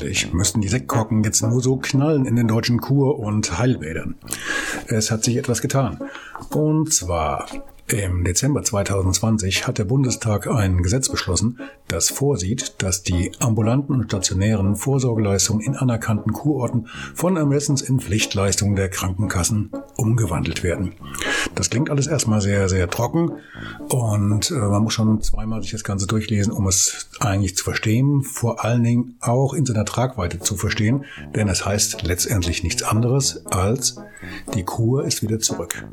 Eigentlich müssten die Sektkorken jetzt nur so knallen in den deutschen Kur- und Heilbädern. Es hat sich etwas getan. Und zwar im Dezember 2020 hat der Bundestag ein Gesetz beschlossen, das vorsieht, dass die ambulanten und stationären Vorsorgeleistungen in anerkannten Kurorten von Ermessens in Pflichtleistungen der Krankenkassen umgewandelt werden. Das klingt alles erstmal sehr, sehr trocken und äh, man muss schon zweimal sich das Ganze durchlesen, um es eigentlich zu verstehen, vor allen Dingen auch in seiner Tragweite zu verstehen, denn es heißt letztendlich nichts anderes als die Kur ist wieder zurück.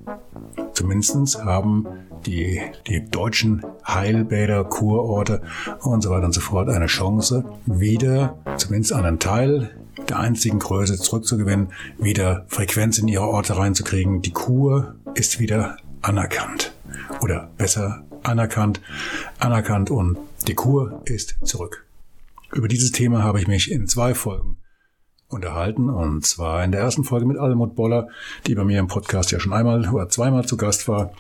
Zumindest haben die, die deutschen Heilbäder, Kurorte und so weiter und so fort eine Chance, wieder zumindest einen Teil der einzigen Größe zurückzugewinnen, wieder Frequenz in ihre Orte reinzukriegen. Die Kur ist wieder anerkannt. Oder besser anerkannt, anerkannt und die Kur ist zurück. Über dieses Thema habe ich mich in zwei Folgen unterhalten und zwar in der ersten Folge mit Almut Boller, die bei mir im Podcast ja schon einmal oder zweimal zu Gast war,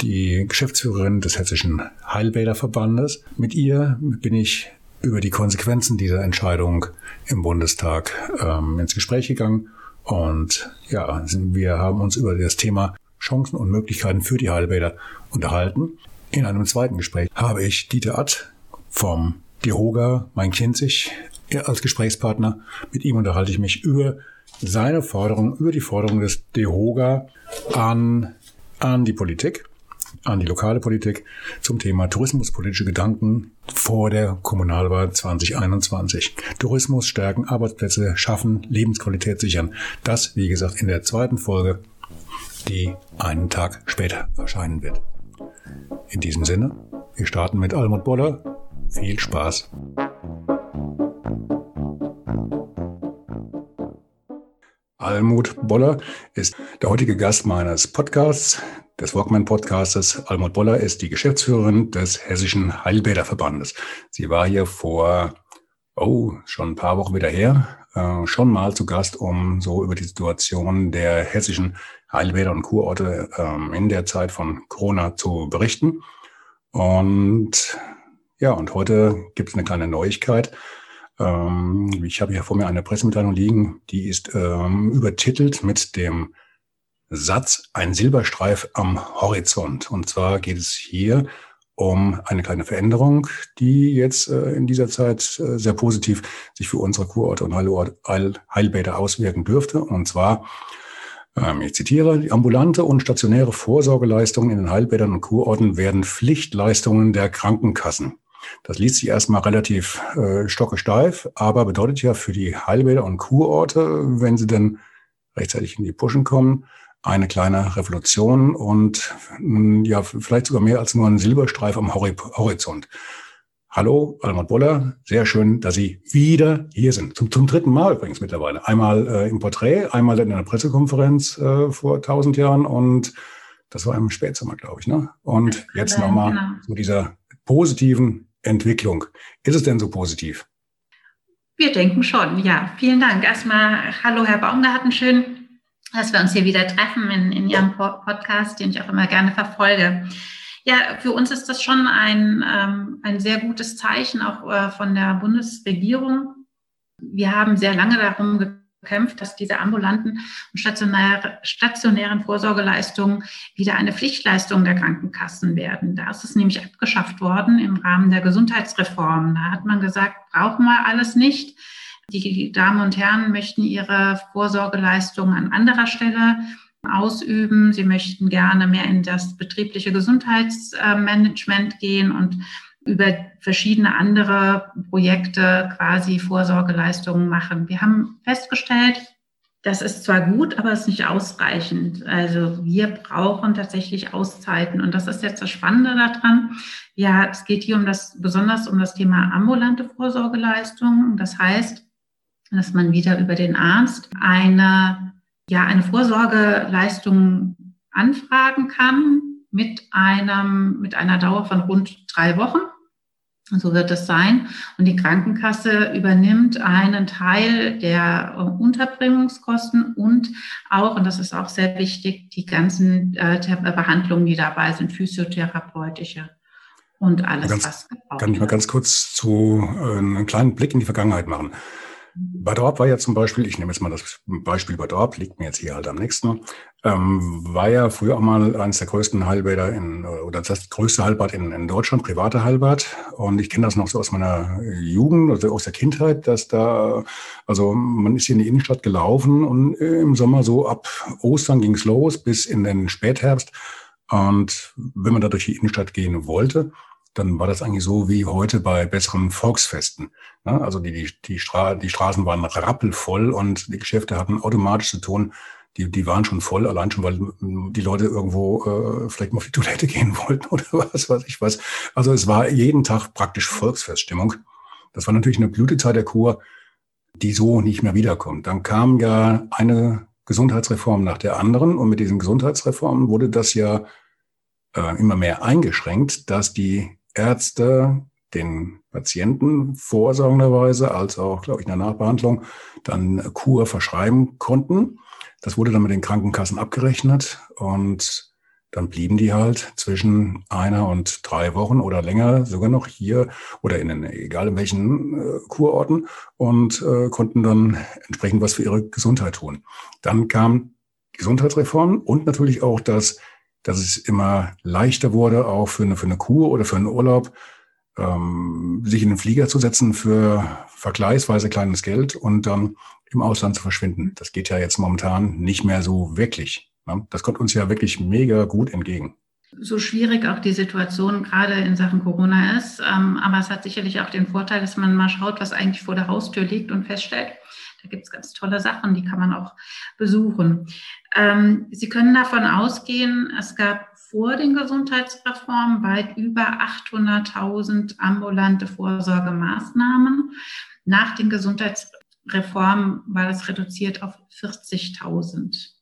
die Geschäftsführerin des Hessischen Heilbäderverbandes. Mit ihr bin ich über die Konsequenzen dieser Entscheidung im Bundestag ähm, ins Gespräch gegangen und ja, wir haben uns über das Thema Chancen und Möglichkeiten für die Heilbäder unterhalten. In einem zweiten Gespräch habe ich Dieter Att vom Dihoga Main-Kinzig als Gesprächspartner. Mit ihm unterhalte ich mich über seine Forderung, über die Forderung des DEHOGA an, an die Politik, an die lokale Politik zum Thema tourismuspolitische Gedanken vor der Kommunalwahl 2021. Tourismus stärken, Arbeitsplätze schaffen, Lebensqualität sichern. Das, wie gesagt, in der zweiten Folge, die einen Tag später erscheinen wird. In diesem Sinne, wir starten mit Almut Boller. Viel Spaß! Almut Boller ist der heutige Gast meines Podcasts, des Walkman Podcastes. Almut Boller ist die Geschäftsführerin des Hessischen Heilbäderverbandes. Sie war hier vor, oh, schon ein paar Wochen wieder her, äh, schon mal zu Gast, um so über die Situation der hessischen Heilbäder und Kurorte äh, in der Zeit von Corona zu berichten. Und ja, und heute gibt es eine kleine Neuigkeit. Ähm, ich habe hier vor mir eine Pressemitteilung liegen, die ist ähm, übertitelt mit dem Satz Ein Silberstreif am Horizont. Und zwar geht es hier um eine kleine Veränderung, die jetzt äh, in dieser Zeit äh, sehr positiv sich für unsere Kurorte und Heilort, Heil, Heilbäder auswirken dürfte. Und zwar, ähm, ich zitiere, die ambulante und stationäre Vorsorgeleistungen in den Heilbädern und Kurorten werden Pflichtleistungen der Krankenkassen. Das liest sich erstmal relativ äh, stockesteif, aber bedeutet ja für die Heilbäder und Kurorte, wenn sie denn rechtzeitig in die Puschen kommen, eine kleine Revolution und mm, ja, vielleicht sogar mehr als nur ein Silberstreif am Horizont. Hallo, Almut Boller. Sehr schön, dass Sie wieder hier sind. Zum, zum dritten Mal übrigens mittlerweile. Einmal äh, im Porträt, einmal in einer Pressekonferenz äh, vor tausend Jahren und das war im Spätsommer, glaube ich. Ne? Und jetzt nochmal genau. zu dieser positiven Entwicklung. Ist es denn so positiv? Wir denken schon, ja. Vielen Dank. Erstmal, hallo Herr Baumgarten, schön, dass wir uns hier wieder treffen in, in Ihrem Podcast, den ich auch immer gerne verfolge. Ja, für uns ist das schon ein, ähm, ein sehr gutes Zeichen, auch äh, von der Bundesregierung. Wir haben sehr lange darum gekämpft, dass diese ambulanten und stationäre, stationären Vorsorgeleistungen wieder eine Pflichtleistung der Krankenkassen werden. Da ist es nämlich abgeschafft worden im Rahmen der Gesundheitsreform. Da hat man gesagt, brauchen wir alles nicht. Die Damen und Herren möchten ihre Vorsorgeleistungen an anderer Stelle ausüben. Sie möchten gerne mehr in das betriebliche Gesundheitsmanagement gehen und über verschiedene andere Projekte quasi Vorsorgeleistungen machen. Wir haben festgestellt, das ist zwar gut, aber es ist nicht ausreichend. Also wir brauchen tatsächlich Auszeiten. Und das ist jetzt das Spannende daran. Ja, es geht hier um das, besonders um das Thema ambulante Vorsorgeleistungen. Das heißt, dass man wieder über den Arzt eine, ja, eine Vorsorgeleistung anfragen kann mit einem, mit einer Dauer von rund drei Wochen. So wird es sein. Und die Krankenkasse übernimmt einen Teil der äh, Unterbringungskosten und auch, und das ist auch sehr wichtig, die ganzen äh, Behandlungen, die dabei sind, physiotherapeutische und alles, ganz, was gebraucht Kann ich mal ganz kurz zu äh, einen kleinen Blick in die Vergangenheit machen. Bad Orb war ja zum Beispiel, ich nehme jetzt mal das Beispiel Bad Orb, liegt mir jetzt hier halt am nächsten, ähm, war ja früher auch mal eines der größten Heilbäder in, oder das größte Heilbad in, in Deutschland, private Heilbad. Und ich kenne das noch so aus meiner Jugend, also aus der Kindheit, dass da, also man ist hier in die Innenstadt gelaufen und im Sommer so ab Ostern ging's los bis in den Spätherbst. Und wenn man da durch die Innenstadt gehen wollte, dann war das eigentlich so wie heute bei besseren Volksfesten. Also die, die, die, Stra die Straßen waren rappelvoll und die Geschäfte hatten automatisch zu tun, die, die waren schon voll, allein schon, weil die Leute irgendwo äh, vielleicht mal auf die Toilette gehen wollten oder was weiß ich was. Also es war jeden Tag praktisch Volksfeststimmung. Das war natürlich eine Blütezeit der Kur, die so nicht mehr wiederkommt. Dann kam ja eine Gesundheitsreform nach der anderen und mit diesen Gesundheitsreformen wurde das ja äh, immer mehr eingeschränkt, dass die Ärzte den Patienten vorsorgenderweise als auch, glaube ich, in der Nachbehandlung dann Kur verschreiben konnten. Das wurde dann mit den Krankenkassen abgerechnet und dann blieben die halt zwischen einer und drei Wochen oder länger sogar noch hier oder in den, egal in welchen äh, Kurorten und äh, konnten dann entsprechend was für ihre Gesundheit tun. Dann kam Gesundheitsreform und natürlich auch das dass es immer leichter wurde, auch für eine, für eine Kur oder für einen Urlaub, ähm, sich in den Flieger zu setzen für vergleichsweise kleines Geld und dann im Ausland zu verschwinden. Das geht ja jetzt momentan nicht mehr so wirklich. Ne? Das kommt uns ja wirklich mega gut entgegen. So schwierig auch die Situation gerade in Sachen Corona ist, ähm, aber es hat sicherlich auch den Vorteil, dass man mal schaut, was eigentlich vor der Haustür liegt und feststellt, da gibt es ganz tolle Sachen, die kann man auch besuchen. Ähm, Sie können davon ausgehen, es gab vor den Gesundheitsreformen weit über 800.000 ambulante Vorsorgemaßnahmen. Nach den Gesundheitsreformen war das reduziert auf 40.000.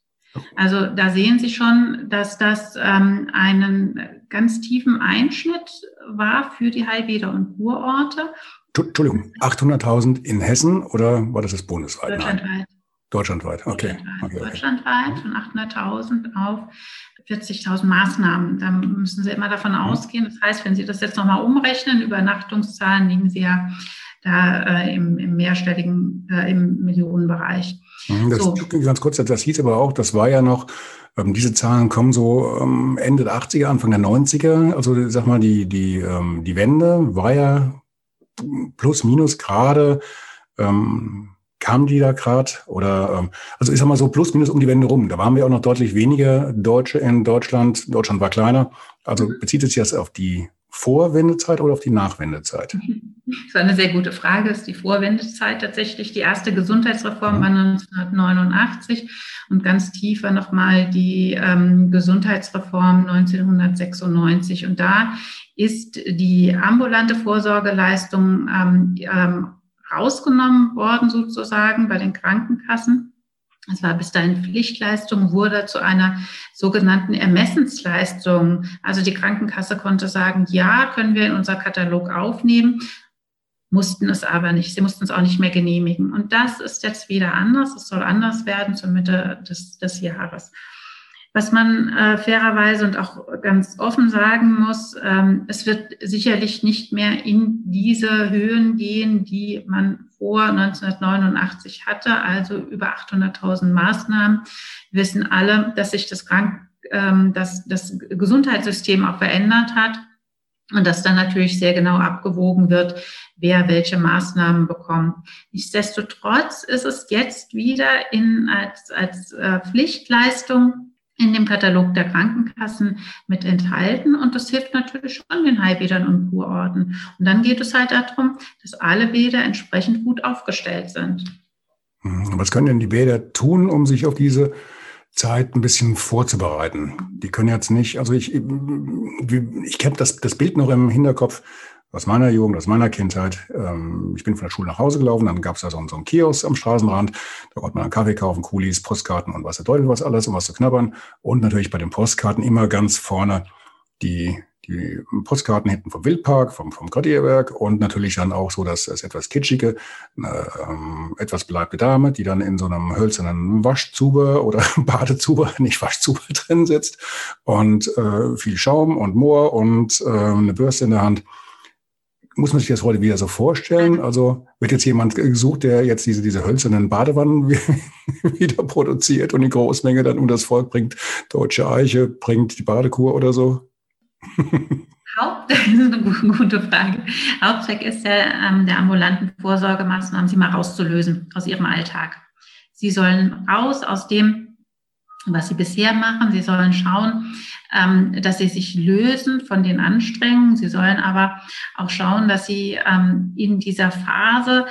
Also da sehen Sie schon, dass das ähm, einen ganz tiefen Einschnitt war für die Heilbäder und Kurorte. Entschuldigung, 800.000 in Hessen oder war das das bundesweit? Deutschlandweit. Deutschlandweit, okay. Deutschlandweit, okay, okay. Von 800.000 auf 40.000 Maßnahmen. Da müssen Sie immer davon mhm. ausgehen. Das heißt, wenn Sie das jetzt nochmal umrechnen, Übernachtungszahlen liegen Sie ja da äh, im, im mehrstelligen, äh, im Millionenbereich. Mhm, das, so. Ganz kurz, das hieß aber auch, das war ja noch, ähm, diese Zahlen kommen so ähm, Ende der 80er, Anfang der 90er. Also sag mal, die, die, ähm, die Wende war ja plus minus gerade. Ähm, kamen die da gerade? Oder ähm, also ich sag mal so plus minus um die Wende rum. Da waren wir auch noch deutlich weniger Deutsche in Deutschland. Deutschland war kleiner. Also mhm. bezieht es sich jetzt auf die Vorwendezeit oder auf die Nachwendezeit? Das war eine sehr gute Frage. Das ist die Vorwendezeit tatsächlich. Die erste Gesundheitsreform war 1989 und ganz tief war nochmal die ähm, Gesundheitsreform 1996. Und da ist die ambulante Vorsorgeleistung ähm, ähm, rausgenommen worden sozusagen bei den Krankenkassen. Es war bis dahin Pflichtleistung, wurde zu einer sogenannten Ermessensleistung. Also die Krankenkasse konnte sagen, ja, können wir in unser Katalog aufnehmen, mussten es aber nicht. Sie mussten es auch nicht mehr genehmigen. Und das ist jetzt wieder anders. Es soll anders werden zur Mitte des, des Jahres. Was man äh, fairerweise und auch ganz offen sagen muss, ähm, es wird sicherlich nicht mehr in diese Höhen gehen, die man vor 1989 hatte, also über 800.000 Maßnahmen. Wir wissen alle, dass sich das, Krank ähm, dass das Gesundheitssystem auch verändert hat und dass dann natürlich sehr genau abgewogen wird, wer welche Maßnahmen bekommt. Nichtsdestotrotz ist es jetzt wieder in, als, als äh, Pflichtleistung in dem Katalog der Krankenkassen mit enthalten. Und das hilft natürlich schon den Heilbädern und Kurorten. Und dann geht es halt darum, dass alle Bäder entsprechend gut aufgestellt sind. Hm, was können denn die Bäder tun, um sich auf diese Zeit ein bisschen vorzubereiten? Die können jetzt nicht, also ich, ich kenne das, das Bild noch im Hinterkopf aus meiner Jugend, aus meiner Kindheit. Ähm, ich bin von der Schule nach Hause gelaufen, dann gab es da so, einen Kiosk am Straßenrand. Da konnte man einen Kaffee kaufen, Kulis, Postkarten und was der Teufel was alles, um was zu knabbern. Und natürlich bei den Postkarten immer ganz vorne die die Postkarten hinten vom Wildpark, vom, vom Gradierwerk und natürlich dann auch so das, das etwas kitschige, äh, etwas beleibte Dame, die dann in so einem hölzernen Waschzuber oder Badezuber, nicht Waschzuber drin sitzt und äh, viel Schaum und Moor und äh, eine Bürste in der Hand. Muss man sich das heute wieder so vorstellen? Also wird jetzt jemand gesucht, der jetzt diese, diese hölzernen Badewannen wieder produziert und in Großmenge dann um das Volk bringt, deutsche Eiche, bringt die Badekur oder so? Haupt, das ist eine gute Frage. Hauptzweck ist der, ähm, der ambulanten Vorsorgemaßnahmen, sie mal rauszulösen aus ihrem Alltag. Sie sollen raus aus dem, was sie bisher machen. Sie sollen schauen, ähm, dass sie sich lösen von den Anstrengungen. Sie sollen aber auch schauen, dass sie ähm, in dieser Phase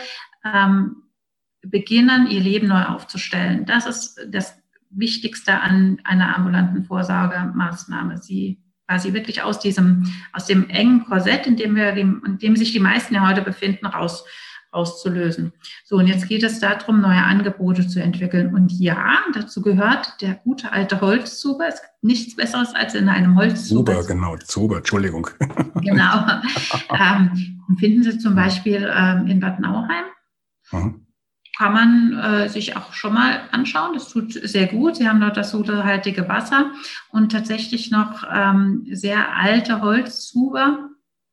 beginnen, ihr Leben neu aufzustellen. Das ist das Wichtigste an einer ambulanten Vorsorgemaßnahme. Sie quasi wirklich aus diesem, aus dem engen Korsett, in dem wir, in dem sich die meisten ja heute befinden, raus, rauszulösen. So, und jetzt geht es darum, neue Angebote zu entwickeln. Und ja, dazu gehört der gute alte Holzzuber. Es gibt nichts Besseres als in einem Holzzuber. Zuber, genau, Zuber, Entschuldigung. Genau. ähm, finden Sie zum Beispiel ähm, in Bad Nauheim. Mhm kann man äh, sich auch schon mal anschauen. Das tut sehr gut. Sie haben dort das sodahaltige Wasser und tatsächlich noch ähm, sehr alte Holzzuber.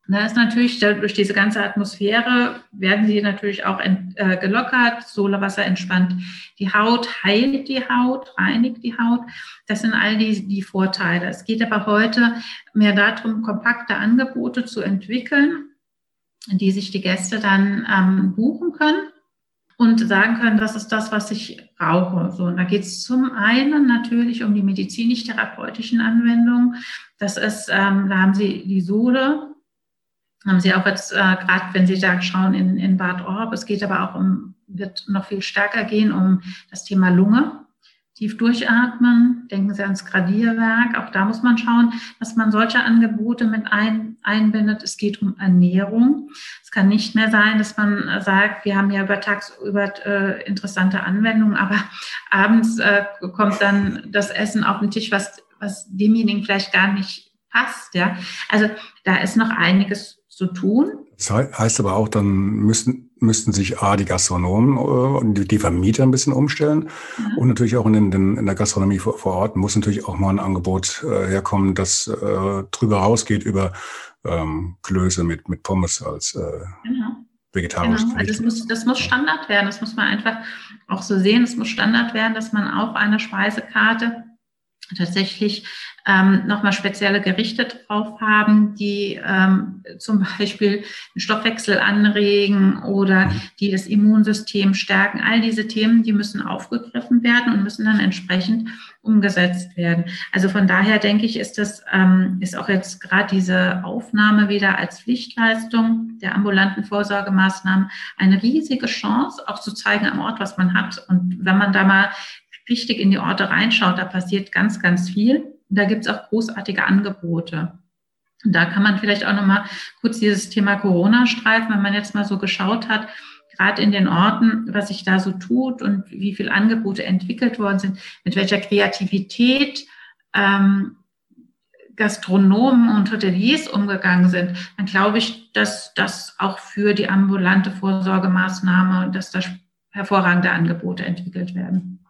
Da ist natürlich durch diese ganze Atmosphäre werden sie natürlich auch ent, äh, gelockert. Solewasser entspannt die Haut, heilt die Haut, reinigt die Haut. Das sind all die, die Vorteile. Es geht aber heute mehr darum, kompakte Angebote zu entwickeln, die sich die Gäste dann ähm, buchen können und sagen können, das ist das, was ich brauche. So, und da geht es zum einen natürlich um die medizinisch-therapeutischen Anwendungen. Das ist, ähm, da haben Sie die Sohle, haben Sie auch jetzt, äh, gerade wenn Sie da schauen in, in Bad Orb, es geht aber auch um, wird noch viel stärker gehen um das Thema Lunge. Tief durchatmen, denken Sie ans Gradierwerk. Auch da muss man schauen, dass man solche Angebote mit ein, einbindet. Es geht um Ernährung. Es kann nicht mehr sein, dass man sagt, wir haben ja über tagsüber äh, interessante Anwendungen, aber abends äh, kommt dann das Essen auf den Tisch, was, was demjenigen vielleicht gar nicht passt. Ja? Also da ist noch einiges zu tun. Das heißt aber auch, dann müssen, müssten sich A, die Gastronomen und äh, die Vermieter ein bisschen umstellen. Mhm. Und natürlich auch in, den, in der Gastronomie vor, vor, Ort muss natürlich auch mal ein Angebot äh, herkommen, das äh, drüber rausgeht über ähm, Klöße mit, mit Pommes als äh, genau. vegetarisch. Genau. Also das muss, das muss Standard werden. Das muss man einfach auch so sehen. Es muss Standard werden, dass man auf einer Speisekarte tatsächlich ähm, nochmal spezielle Gerichte drauf haben, die ähm, zum Beispiel den Stoffwechsel anregen oder mhm. die das Immunsystem stärken. All diese Themen, die müssen aufgegriffen werden und müssen dann entsprechend umgesetzt werden. Also von daher denke ich, ist das ähm, ist auch jetzt gerade diese Aufnahme wieder als Pflichtleistung der ambulanten Vorsorgemaßnahmen eine riesige Chance, auch zu zeigen am Ort, was man hat. Und wenn man da mal richtig in die Orte reinschaut, da passiert ganz, ganz viel. Und da gibt es auch großartige Angebote. Und da kann man vielleicht auch nochmal kurz dieses Thema Corona streifen, wenn man jetzt mal so geschaut hat, gerade in den Orten, was sich da so tut und wie viele Angebote entwickelt worden sind, mit welcher Kreativität ähm, Gastronomen und Hoteliers umgegangen sind, dann glaube ich, dass das auch für die ambulante Vorsorgemaßnahme, dass da hervorragende Angebote entwickelt werden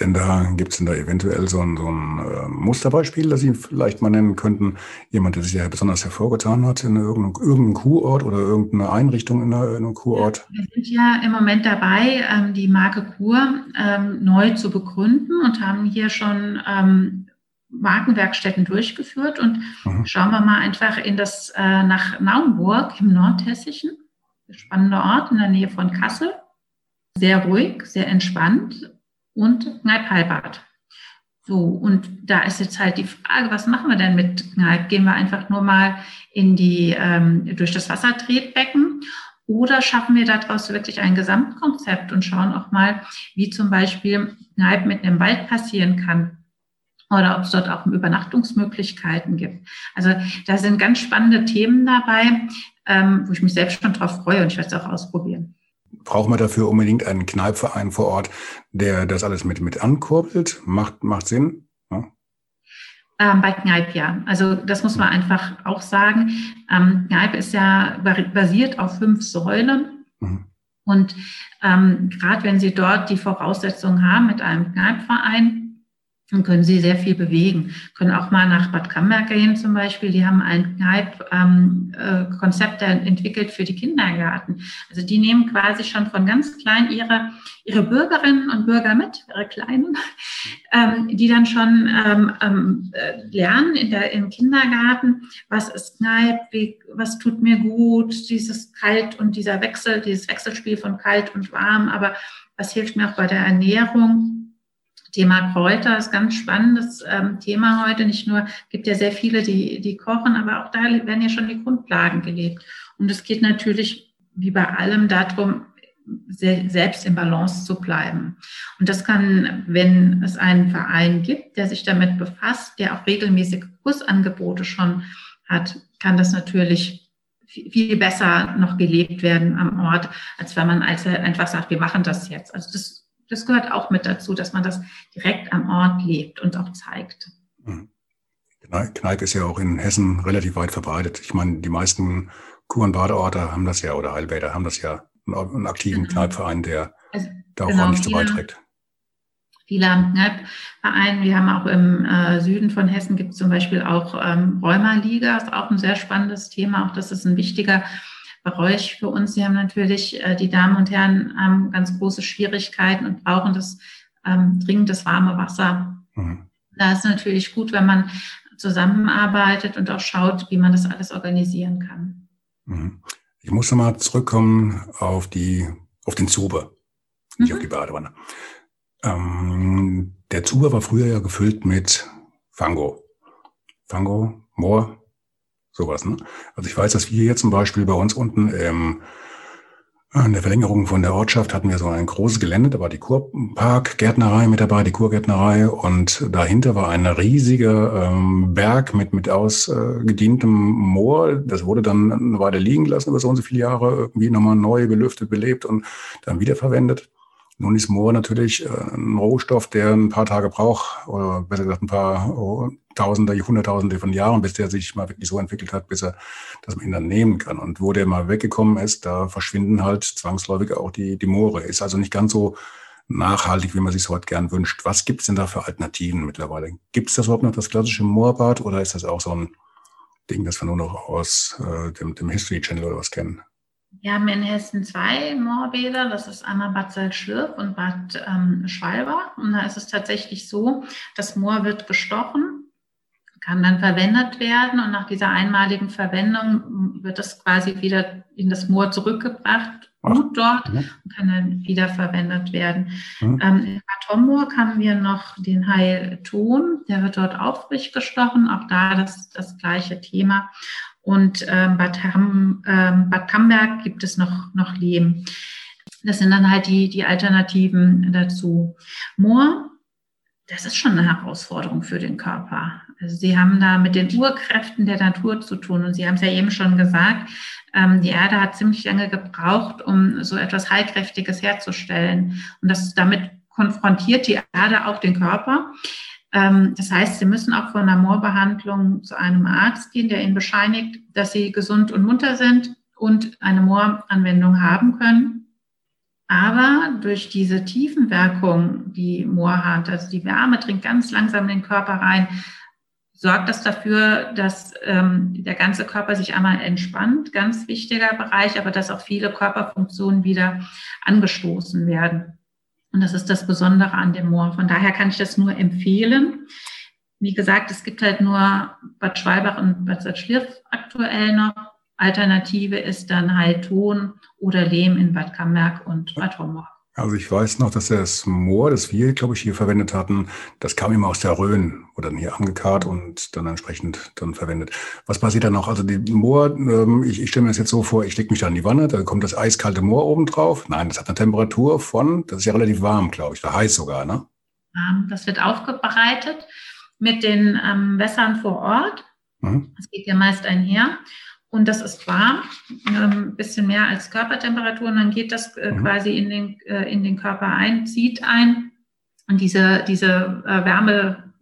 denn da, gibt es denn da eventuell so ein, so ein äh, Musterbeispiel, das Sie vielleicht mal nennen könnten? Jemand, der sich ja besonders hervorgetan hat in irgendeinem, irgendeinem Kurort oder irgendeine Einrichtung in, einem Kurort? Wir sind ja im Moment dabei, ähm, die Marke Kur ähm, neu zu begründen und haben hier schon ähm, Markenwerkstätten durchgeführt. Und mhm. schauen wir mal einfach in das, äh, nach Naumburg im Nordhessischen. Spannender Ort in der Nähe von Kassel. Sehr ruhig, sehr entspannt und Kneipp-Heilbad. So, und da ist jetzt halt die Frage, was machen wir denn mit Kneipp? Gehen wir einfach nur mal in die, ähm, durch das Wassertretbecken Oder schaffen wir daraus wirklich ein Gesamtkonzept und schauen auch mal, wie zum Beispiel Kneipen mitten im Wald passieren kann oder ob es dort auch Übernachtungsmöglichkeiten gibt. Also da sind ganz spannende Themen dabei, ähm, wo ich mich selbst schon drauf freue und ich werde es auch ausprobieren. Braucht man dafür unbedingt einen Kneipverein vor Ort, der das alles mit, mit ankurbelt? Macht, macht Sinn? Ja. Ähm, bei Kneipp ja. Also das muss man einfach auch sagen. Ähm, Kneipp ist ja basiert auf fünf Säulen. Mhm. Und ähm, gerade wenn Sie dort die Voraussetzungen haben mit einem Kneippverein, dann können Sie sehr viel bewegen. Können auch mal nach Bad Camberg gehen zum Beispiel. Die haben ein Kneipp-Konzept ähm, äh, entwickelt für die Kindergarten. Also die nehmen quasi schon von ganz klein ihre, ihre Bürgerinnen und Bürger mit, ihre Kleinen, ähm, die dann schon ähm, ähm, äh, lernen in der, im Kindergarten, was ist Kneipp, was tut mir gut, dieses Kalt und dieser Wechsel, dieses Wechselspiel von kalt und warm, aber was hilft mir auch bei der Ernährung Thema Kräuter ist ganz spannendes ähm, Thema heute. Nicht nur, gibt ja sehr viele, die, die kochen, aber auch da werden ja schon die Grundlagen gelebt. Und es geht natürlich, wie bei allem, darum, selbst in Balance zu bleiben. Und das kann, wenn es einen Verein gibt, der sich damit befasst, der auch regelmäßige Kursangebote schon hat, kann das natürlich viel besser noch gelebt werden am Ort, als wenn man einfach sagt, wir machen das jetzt. Also das das gehört auch mit dazu, dass man das direkt am Ort lebt und auch zeigt. Mhm. Kneipp ist ja auch in Hessen relativ weit verbreitet. Ich meine, die meisten Kur- und Badeorte haben das ja oder Heilbäder haben das ja einen aktiven genau. Kneipverein, der also, da auch genau, ordentlich zu beiträgt. Viele haben Kneipverein. Wir haben auch im äh, Süden von Hessen gibt es zum Beispiel auch ähm, Rheuma-Liga, ist auch ein sehr spannendes Thema. Auch das ist ein wichtiger Bereich für uns. Sie haben natürlich, äh, die Damen und Herren haben ganz große Schwierigkeiten und brauchen das ähm, dringend das warme Wasser. Mhm. Da ist natürlich gut, wenn man zusammenarbeitet und auch schaut, wie man das alles organisieren kann. Mhm. Ich muss nochmal zurückkommen auf die, auf den Zuber, nicht mhm. auf die Badewanne. Ähm, der Zuber war früher ja gefüllt mit Fango. Fango, Moor, Sowas, ne? Also ich weiß, dass wir hier zum Beispiel bei uns unten ähm, in der Verlängerung von der Ortschaft hatten wir so ein großes Gelände, da war die Kurpark-Gärtnerei mit dabei, die Kurgärtnerei und dahinter war ein riesiger ähm, Berg mit, mit ausgedientem Moor. Das wurde dann eine Weile liegen gelassen über so und so viele Jahre, irgendwie nochmal neu belüftet, belebt und dann wiederverwendet. Nun ist Moor natürlich äh, ein Rohstoff, der ein paar Tage braucht, oder besser gesagt ein paar oh, Tausende, Hunderttausende von Jahren, bis der sich mal wirklich so entwickelt hat, bis er, dass man ihn dann nehmen kann. Und wo der mal weggekommen ist, da verschwinden halt zwangsläufig auch die, die Moore. Ist also nicht ganz so nachhaltig, wie man sich heute gern wünscht. Was gibt es denn da für Alternativen mittlerweile? Gibt es das überhaupt noch, das klassische Moorbad, oder ist das auch so ein Ding, das wir nur noch aus äh, dem, dem History Channel oder was kennen? Wir haben in Hessen zwei Moorbäder. Das ist einmal Bad Salzschlirf und Bad ähm, Schwalbach. Und da ist es tatsächlich so, das Moor wird gestochen, kann dann verwendet werden und nach dieser einmaligen Verwendung wird es quasi wieder in das Moor zurückgebracht, gut dort ja. und kann dann wieder verwendet werden. Ja. Ähm, in Bad Homburg haben wir noch den Heilton, der wird dort aufrecht gestochen, auch da das, das gleiche Thema. Und ähm, Bad, Ham, ähm, Bad Camberg gibt es noch, noch Lehm. Das sind dann halt die, die Alternativen dazu. Moor, das ist schon eine Herausforderung für den Körper. Also Sie haben da mit den Urkräften der Natur zu tun. Und Sie haben es ja eben schon gesagt, ähm, die Erde hat ziemlich lange gebraucht, um so etwas Heilkräftiges herzustellen. Und das damit konfrontiert die Erde auch den Körper. Ähm, das heißt, Sie müssen auch vor einer Moorbehandlung zu einem Arzt gehen, der Ihnen bescheinigt, dass Sie gesund und munter sind und eine Mooranwendung haben können. Aber durch diese Tiefenwirkung, die Moor hat, also die Wärme dringt ganz langsam in den Körper rein, sorgt das dafür, dass ähm, der ganze Körper sich einmal entspannt, ganz wichtiger Bereich, aber dass auch viele Körperfunktionen wieder angestoßen werden. Und das ist das Besondere an dem Moor. Von daher kann ich das nur empfehlen. Wie gesagt, es gibt halt nur Bad Schwalbach und Bad Salzschlirf aktuell noch. Alternative ist dann halt Ton oder Lehm in Bad Camberg und Bad Homburg. Also ich weiß noch, dass das Moor, das wir, glaube ich, hier verwendet hatten, das kam immer aus der Rhön, wurde dann hier angekarrt und dann entsprechend dann verwendet. Was passiert dann noch? Also die Moor, ähm, ich, ich stelle mir das jetzt so vor, ich lege mich da in die Wanne, da kommt das eiskalte Moor oben drauf. Nein, das hat eine Temperatur von, das ist ja relativ warm, glaube ich, da heiß sogar, ne? Das wird aufbereitet mit den ähm, Wässern vor Ort. Mhm. Das geht ja meist einher und das ist warm, ein ähm, bisschen mehr als Körpertemperatur und dann geht das äh, mhm. quasi in den, äh, in den Körper ein, zieht ein und diese, diese äh, Wärme,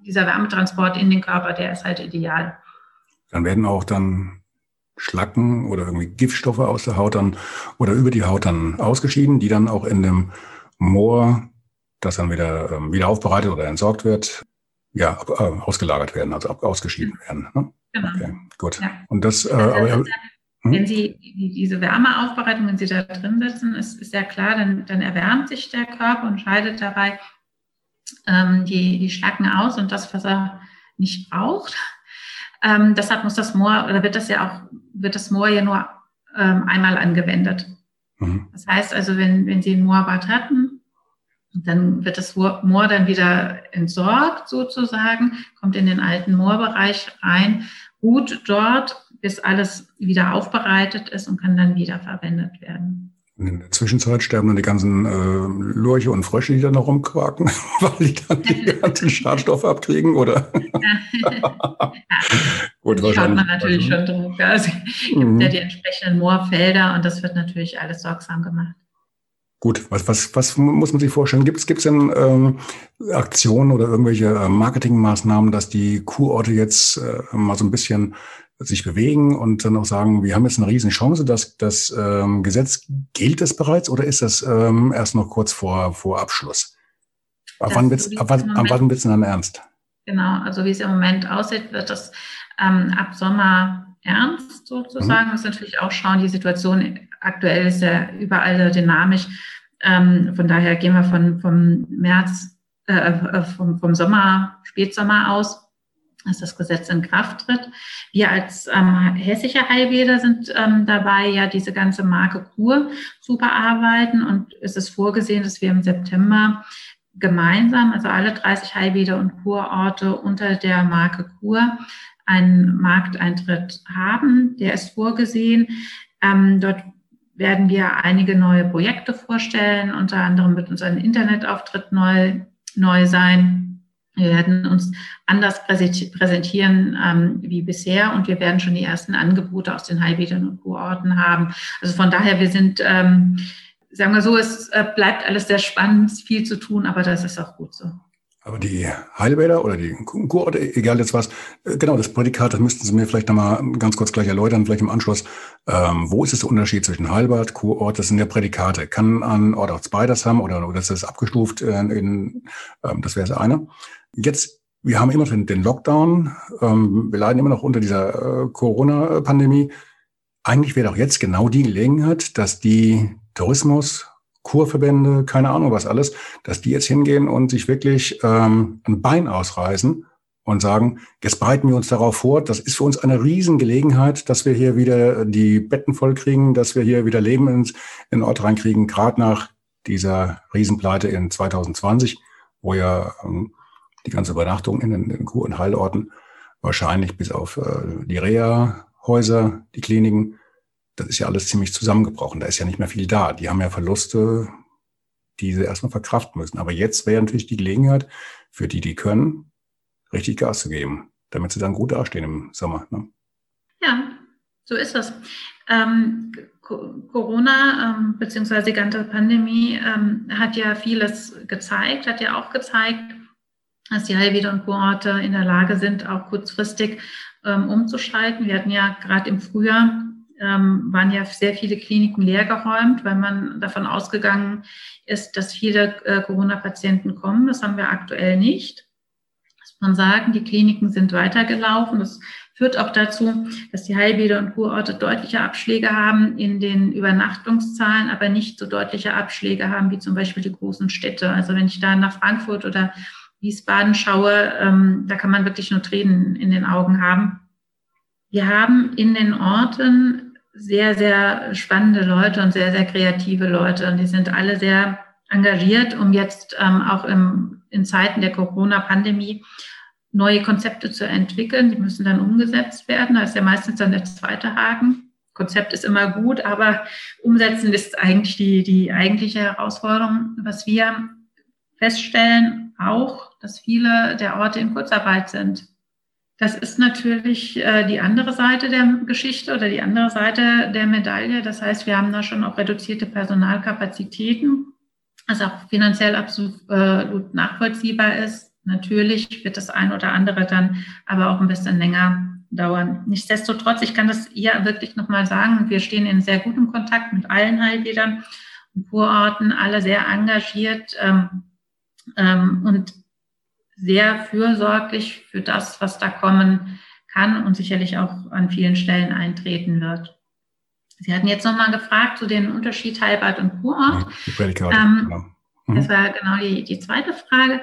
dieser Wärmetransport in den Körper, der ist halt ideal. Dann werden auch dann Schlacken oder irgendwie Giftstoffe aus der Haut dann oder über die Haut dann ausgeschieden, die dann auch in dem Moor, das dann wieder, ähm, wieder aufbereitet oder entsorgt wird, ja, ab, äh, ausgelagert werden, also ab, ausgeschieden werden. Ne? Genau. Okay, gut. Ja. Und das, äh, also, aber, hm? wenn Sie diese Wärmeaufbereitung, wenn Sie da drin sitzen, ist, ist ja klar, dann, dann erwärmt sich der Körper und scheidet dabei ähm, die, die Schlacken aus und das, was er nicht braucht. Ähm, deshalb muss das Moor, oder wird das ja auch, wird das Moor ja nur ähm, einmal angewendet. Mhm. Das heißt also, wenn, wenn Sie ein Moorbad hatten, dann wird das Moor dann wieder entsorgt sozusagen, kommt in den alten Moorbereich rein gut dort, bis alles wieder aufbereitet ist und kann dann wieder verwendet werden. In der Zwischenzeit sterben dann die ganzen äh, Lurche und Frösche, die dann noch rumquaken, weil die dann die ganzen Schadstoffe abkriegen, oder? ja. Gut, wahrscheinlich. Schaut man natürlich schon drauf. Also, es gibt mhm. ja die entsprechenden Moorfelder und das wird natürlich alles sorgsam gemacht. Gut, was, was, was muss man sich vorstellen? Gibt es denn ähm, Aktionen oder irgendwelche äh, Marketingmaßnahmen, dass die Kurorte jetzt äh, mal so ein bisschen sich bewegen und dann auch sagen, wir haben jetzt eine riesen Chance, dass das ähm, Gesetz gilt es bereits oder ist das ähm, erst noch kurz vor, vor Abschluss? Ab wann wird es ab, ab wann wird's denn dann ernst? Genau, also wie es im Moment aussieht, wird das ähm, ab Sommer ernst sozusagen. Mhm. Das ist natürlich auch schauen, die Situation aktuell ist ja überall dynamisch. Ähm, von daher gehen wir von, vom März, äh, äh, vom, vom Sommer, Spätsommer aus, dass das Gesetz in Kraft tritt. Wir als ähm, hessische Heilbäder sind ähm, dabei, ja diese ganze Marke Kur zu bearbeiten und es ist vorgesehen, dass wir im September gemeinsam, also alle 30 Heilbäder und Kurorte unter der Marke Kur einen Markteintritt haben. Der ist vorgesehen. Ähm, dort werden wir einige neue Projekte vorstellen. Unter anderem wird unser Internetauftritt neu, neu sein. Wir werden uns anders präsentieren ähm, wie bisher und wir werden schon die ersten Angebote aus den Heilbädern und Kurorten haben. Also von daher, wir sind, ähm, sagen wir so, es äh, bleibt alles sehr spannend, viel zu tun, aber das ist auch gut so. Aber die Heilbäder oder die Kurorte, egal jetzt was, äh, genau, das Prädikat, das müssten Sie mir vielleicht nochmal ganz kurz gleich erläutern, vielleicht im Anschluss. Ähm, wo ist der Unterschied zwischen Heilbad, Kurort? Das sind ja Prädikate. Kann ein Ort auch beides haben oder, oder ist das abgestuft? In, in, ähm, das wäre das eine. Jetzt, wir haben immer den Lockdown. Ähm, wir leiden immer noch unter dieser äh, Corona-Pandemie. Eigentlich wäre doch jetzt genau die Gelegenheit, dass die Tourismus Kurverbände, keine Ahnung was alles, dass die jetzt hingehen und sich wirklich ähm, ein Bein ausreißen und sagen, jetzt bereiten wir uns darauf vor, das ist für uns eine Riesengelegenheit, dass wir hier wieder die Betten voll kriegen, dass wir hier wieder Leben ins, in den Ort reinkriegen, gerade nach dieser Riesenpleite in 2020, wo ja ähm, die ganze Übernachtung in den, in den Kur- und Heilorten wahrscheinlich bis auf äh, die Reha-Häuser, die Kliniken, das ist ja alles ziemlich zusammengebrochen. Da ist ja nicht mehr viel da. Die haben ja Verluste, die sie erstmal verkraften müssen. Aber jetzt wäre natürlich die Gelegenheit, für die, die können, richtig Gas zu geben, damit sie dann gut dastehen im Sommer. Ne? Ja, so ist das. Ähm, Corona ähm, beziehungsweise die ganze Pandemie ähm, hat ja vieles gezeigt, hat ja auch gezeigt, dass die Heilwieder und Kurorte in der Lage sind, auch kurzfristig ähm, umzuschalten. Wir hatten ja gerade im Frühjahr ähm, waren ja sehr viele Kliniken leergeräumt, weil man davon ausgegangen ist, dass viele äh, Corona-Patienten kommen. Das haben wir aktuell nicht. Muss man sagen, die Kliniken sind weitergelaufen. Das führt auch dazu, dass die Heilbäder und Kurorte deutliche Abschläge haben in den Übernachtungszahlen, aber nicht so deutliche Abschläge haben wie zum Beispiel die großen Städte. Also wenn ich da nach Frankfurt oder Wiesbaden schaue, ähm, da kann man wirklich nur Tränen in den Augen haben. Wir haben in den Orten sehr, sehr spannende Leute und sehr, sehr kreative Leute. Und die sind alle sehr engagiert, um jetzt ähm, auch im, in Zeiten der Corona-Pandemie neue Konzepte zu entwickeln. Die müssen dann umgesetzt werden. Da ist ja meistens dann der zweite Haken. Konzept ist immer gut, aber umsetzen ist eigentlich die, die eigentliche Herausforderung. Was wir feststellen, auch, dass viele der Orte in Kurzarbeit sind. Das ist natürlich äh, die andere Seite der Geschichte oder die andere Seite der Medaille. Das heißt, wir haben da schon auch reduzierte Personalkapazitäten, was auch finanziell absolut äh, nachvollziehbar ist. Natürlich wird das ein oder andere dann aber auch ein bisschen länger dauern. Nichtsdestotrotz, ich kann das hier wirklich nochmal sagen, wir stehen in sehr gutem Kontakt mit allen Heilbädern und Kurorten, alle sehr engagiert ähm, ähm, und sehr fürsorglich für das, was da kommen kann und sicherlich auch an vielen Stellen eintreten wird. Sie hatten jetzt nochmal gefragt zu den Unterschied Heilbad und Kurort. Ja, ähm, genau. mhm. Das war genau die, die zweite Frage.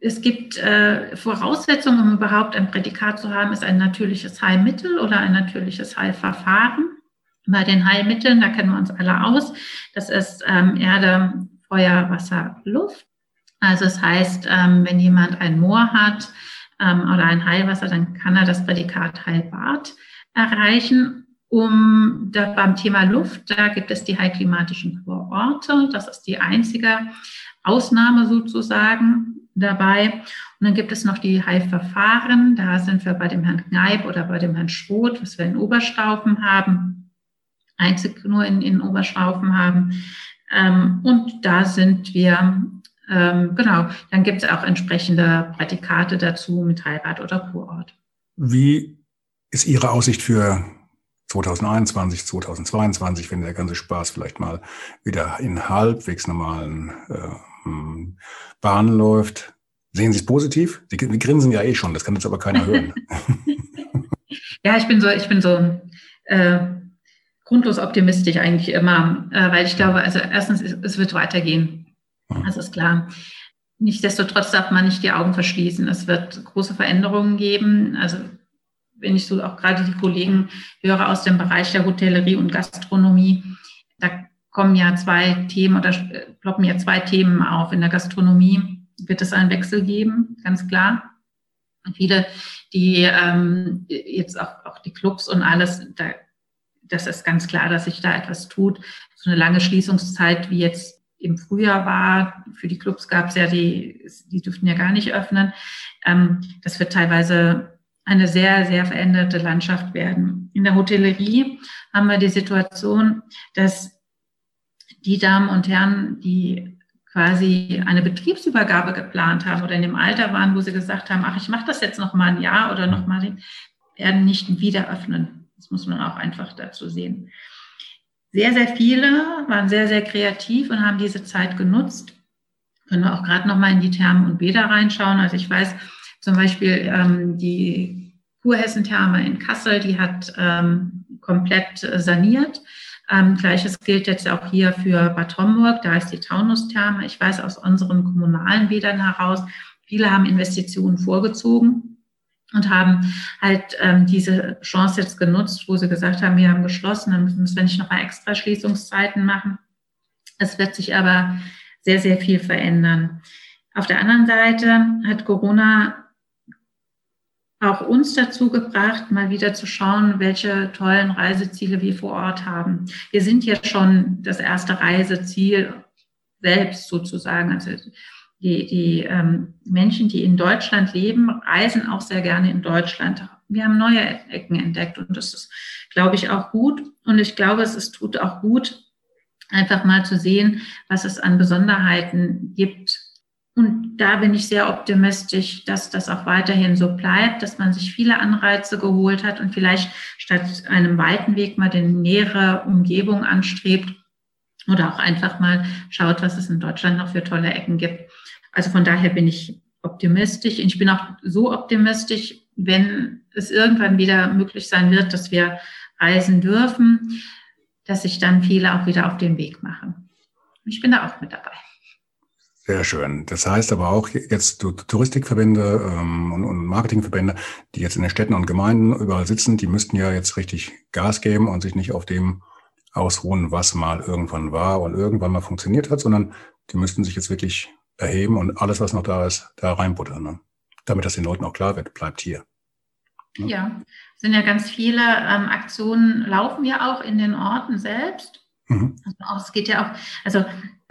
Es gibt äh, Voraussetzungen, um überhaupt ein Prädikat zu haben, ist ein natürliches Heilmittel oder ein natürliches Heilverfahren. Bei den Heilmitteln, da kennen wir uns alle aus, das ist ähm, Erde, Feuer, Wasser, Luft. Also das heißt, ähm, wenn jemand ein Moor hat ähm, oder ein Heilwasser, dann kann er das Prädikat Heilbad erreichen. Um da beim Thema Luft, da gibt es die heilklimatischen Kurorte. Das ist die einzige Ausnahme sozusagen dabei. Und dann gibt es noch die Heilverfahren. Da sind wir bei dem Herrn Kneip oder bei dem Herrn Schroth, was wir in Oberstaufen haben, einzig nur in, in Oberstaufen haben. Ähm, und da sind wir ähm, genau, dann gibt es auch entsprechende Prädikate dazu mit Heirat oder Kurort. Wie ist Ihre Aussicht für 2021, 2022, wenn der ganze Spaß vielleicht mal wieder in halbwegs normalen äh, Bahnen läuft? Sehen Sie es positiv? Sie, grinsen ja eh schon, das kann jetzt aber keiner hören. ja, ich bin so, ich bin so äh, grundlos optimistisch eigentlich immer, äh, weil ich glaube, also erstens, es, es wird weitergehen. Das ist klar. Nichtsdestotrotz darf man nicht die Augen verschließen. Es wird große Veränderungen geben. Also wenn ich so auch gerade die Kollegen höre aus dem Bereich der Hotellerie und Gastronomie, da kommen ja zwei Themen oder ploppen ja zwei Themen auf. In der Gastronomie wird es einen Wechsel geben, ganz klar. Viele, die ähm, jetzt auch, auch die Clubs und alles, da, das ist ganz klar, dass sich da etwas tut. So eine lange Schließungszeit wie jetzt im Frühjahr war. Für die Clubs gab es ja die, die dürften ja gar nicht öffnen. Ähm, das wird teilweise eine sehr, sehr veränderte Landschaft werden. In der Hotellerie haben wir die Situation, dass die Damen und Herren, die quasi eine Betriebsübergabe geplant haben oder in dem Alter waren, wo sie gesagt haben, ach, ich mache das jetzt noch mal ein Jahr oder noch mal, werden nicht wieder öffnen. Das muss man auch einfach dazu sehen. Sehr, sehr viele waren sehr, sehr kreativ und haben diese Zeit genutzt. Können wir auch gerade noch mal in die Thermen und Bäder reinschauen. Also ich weiß zum Beispiel ähm, die Kurhessen-Therme in Kassel, die hat ähm, komplett äh, saniert. Ähm, Gleiches gilt jetzt auch hier für Bad Homburg, da ist die Taunustherme. Ich weiß aus unseren kommunalen Bädern heraus, viele haben Investitionen vorgezogen und haben halt ähm, diese Chance jetzt genutzt, wo sie gesagt haben, wir haben geschlossen, dann müssen wir nicht nochmal extra Schließungszeiten machen. Es wird sich aber sehr, sehr viel verändern. Auf der anderen Seite hat Corona auch uns dazu gebracht, mal wieder zu schauen, welche tollen Reiseziele wir vor Ort haben. Wir sind ja schon das erste Reiseziel selbst sozusagen. Also die, die ähm, Menschen, die in Deutschland leben, reisen auch sehr gerne in Deutschland. Wir haben neue Ecken entdeckt und das ist, glaube ich, auch gut. Und ich glaube, es ist, tut auch gut, einfach mal zu sehen, was es an Besonderheiten gibt. Und da bin ich sehr optimistisch, dass das auch weiterhin so bleibt, dass man sich viele Anreize geholt hat und vielleicht statt einem weiten Weg mal den nähere Umgebung anstrebt oder auch einfach mal schaut, was es in Deutschland noch für tolle Ecken gibt. Also von daher bin ich optimistisch. Ich bin auch so optimistisch, wenn es irgendwann wieder möglich sein wird, dass wir reisen dürfen, dass sich dann viele auch wieder auf den Weg machen. Ich bin da auch mit dabei. Sehr schön. Das heißt aber auch jetzt Touristikverbände ähm, und, und Marketingverbände, die jetzt in den Städten und Gemeinden überall sitzen, die müssten ja jetzt richtig Gas geben und sich nicht auf dem ausruhen, was mal irgendwann war und irgendwann mal funktioniert hat, sondern die müssten sich jetzt wirklich erheben und alles, was noch da ist, da reinbuttern. Ne? Damit das den Leuten auch klar wird, bleibt hier. Ne? Ja, sind ja ganz viele ähm, Aktionen, laufen ja auch in den Orten selbst. Mhm. Also es geht ja auch, also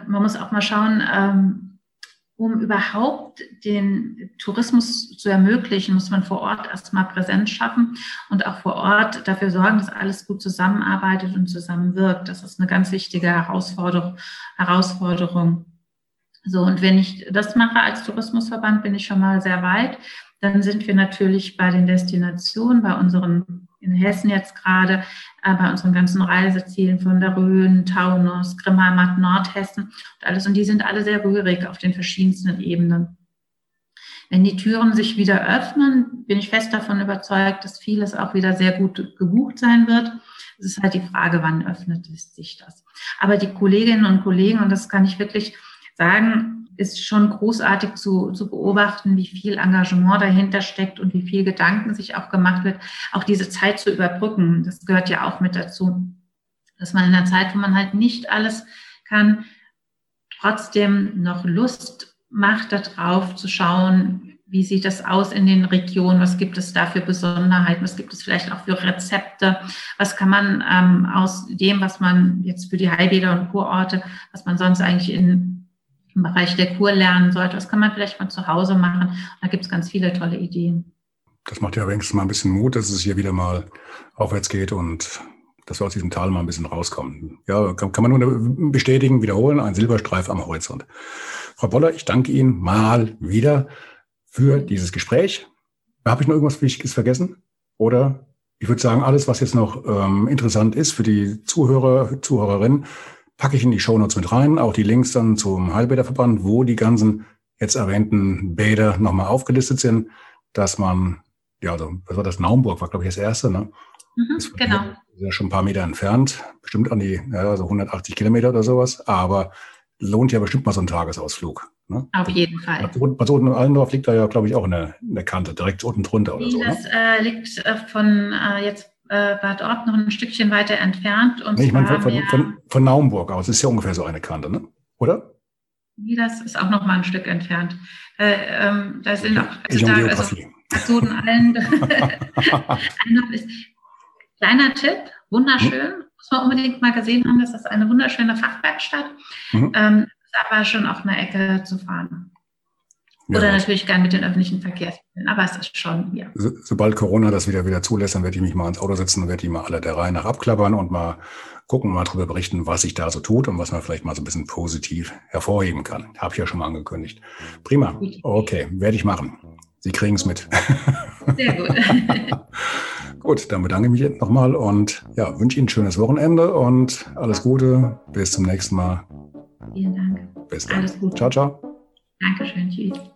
man muss auch mal schauen, ähm, um überhaupt den Tourismus zu ermöglichen, muss man vor Ort erstmal Präsenz schaffen und auch vor Ort dafür sorgen, dass alles gut zusammenarbeitet und zusammenwirkt. Das ist eine ganz wichtige Herausforderung. Herausforderung. So, und wenn ich das mache als Tourismusverband, bin ich schon mal sehr weit. Dann sind wir natürlich bei den Destinationen, bei unseren, in Hessen jetzt gerade, äh, bei unseren ganzen Reisezielen von der Rhön, Taunus, Grimmelmatt, Nordhessen und alles. Und die sind alle sehr rührig auf den verschiedensten Ebenen. Wenn die Türen sich wieder öffnen, bin ich fest davon überzeugt, dass vieles auch wieder sehr gut gebucht sein wird. Es ist halt die Frage, wann öffnet sich das. Aber die Kolleginnen und Kollegen, und das kann ich wirklich sagen, ist schon großartig zu, zu beobachten, wie viel Engagement dahinter steckt und wie viel Gedanken sich auch gemacht wird, auch diese Zeit zu überbrücken. Das gehört ja auch mit dazu, dass man in einer Zeit, wo man halt nicht alles kann, trotzdem noch Lust macht, darauf zu schauen, wie sieht das aus in den Regionen? Was gibt es da für Besonderheiten? Was gibt es vielleicht auch für Rezepte? Was kann man ähm, aus dem, was man jetzt für die Heilbäder und Kurorte, was man sonst eigentlich in im Bereich der Kur lernen sollte. Das kann man vielleicht mal zu Hause machen. Da gibt es ganz viele tolle Ideen. Das macht ja wenigstens mal ein bisschen Mut, dass es hier wieder mal aufwärts geht und dass wir aus diesem Tal mal ein bisschen rauskommen. Ja, kann, kann man nur bestätigen, wiederholen, ein Silberstreif am Horizont. Frau Boller, ich danke Ihnen mal wieder für dieses Gespräch. Habe ich noch irgendwas Wichtiges vergessen? Oder ich würde sagen, alles, was jetzt noch ähm, interessant ist für die Zuhörer, Zuhörerinnen, packe ich in die Shownotes mit rein, auch die Links dann zum Heilbäderverband, wo die ganzen jetzt erwähnten Bäder nochmal aufgelistet sind, dass man, ja, also, was war das? Naumburg war, glaube ich, das erste, ne? Mhm, genau. Ist ja schon ein paar Meter entfernt, bestimmt an die, ja, also 180 Kilometer oder sowas, aber lohnt ja bestimmt mal so ein Tagesausflug. Ne? Auf jeden Fall. Bad Soden-Allendorf liegt da ja, glaube ich, auch in der, in der Kante, direkt unten drunter oder so. Ne? Das ne? äh, liegt äh, von äh, jetzt äh, Bad Ort noch ein Stückchen weiter entfernt. Und nee, ich meine von, von, von, von, Naumburg aus, ist ja ungefähr so eine Kante, ne? oder? Nee, das ist auch noch mal ein Stück entfernt. Äh, ähm, da sind auch, also da, also, allen, kleiner Tipp, wunderschön, hm? muss man unbedingt mal gesehen haben, das ist eine wunderschöne Fachwerkstatt, mhm. ähm, ist aber schon auch eine Ecke zu fahren. Ja, Oder natürlich gern mit den öffentlichen Verkehrsmitteln, aber es ist schon, ja. So, sobald Corona das wieder wieder zulässt, dann werde ich mich mal ins Auto setzen und werde die mal alle der Reihe nach abklappern und mal gucken, mal darüber berichten, was sich da so tut und was man vielleicht mal so ein bisschen positiv hervorheben kann. Habe ich ja schon mal angekündigt. Prima. Okay, werde ich machen. Sie kriegen es mit. Sehr gut. gut, dann bedanke ich mich nochmal und ja, wünsche Ihnen ein schönes Wochenende und alles Gute. Bis zum nächsten Mal. Vielen Dank. Bis dann. Alles Gute. Ciao, ciao. Dankeschön. Tschüss.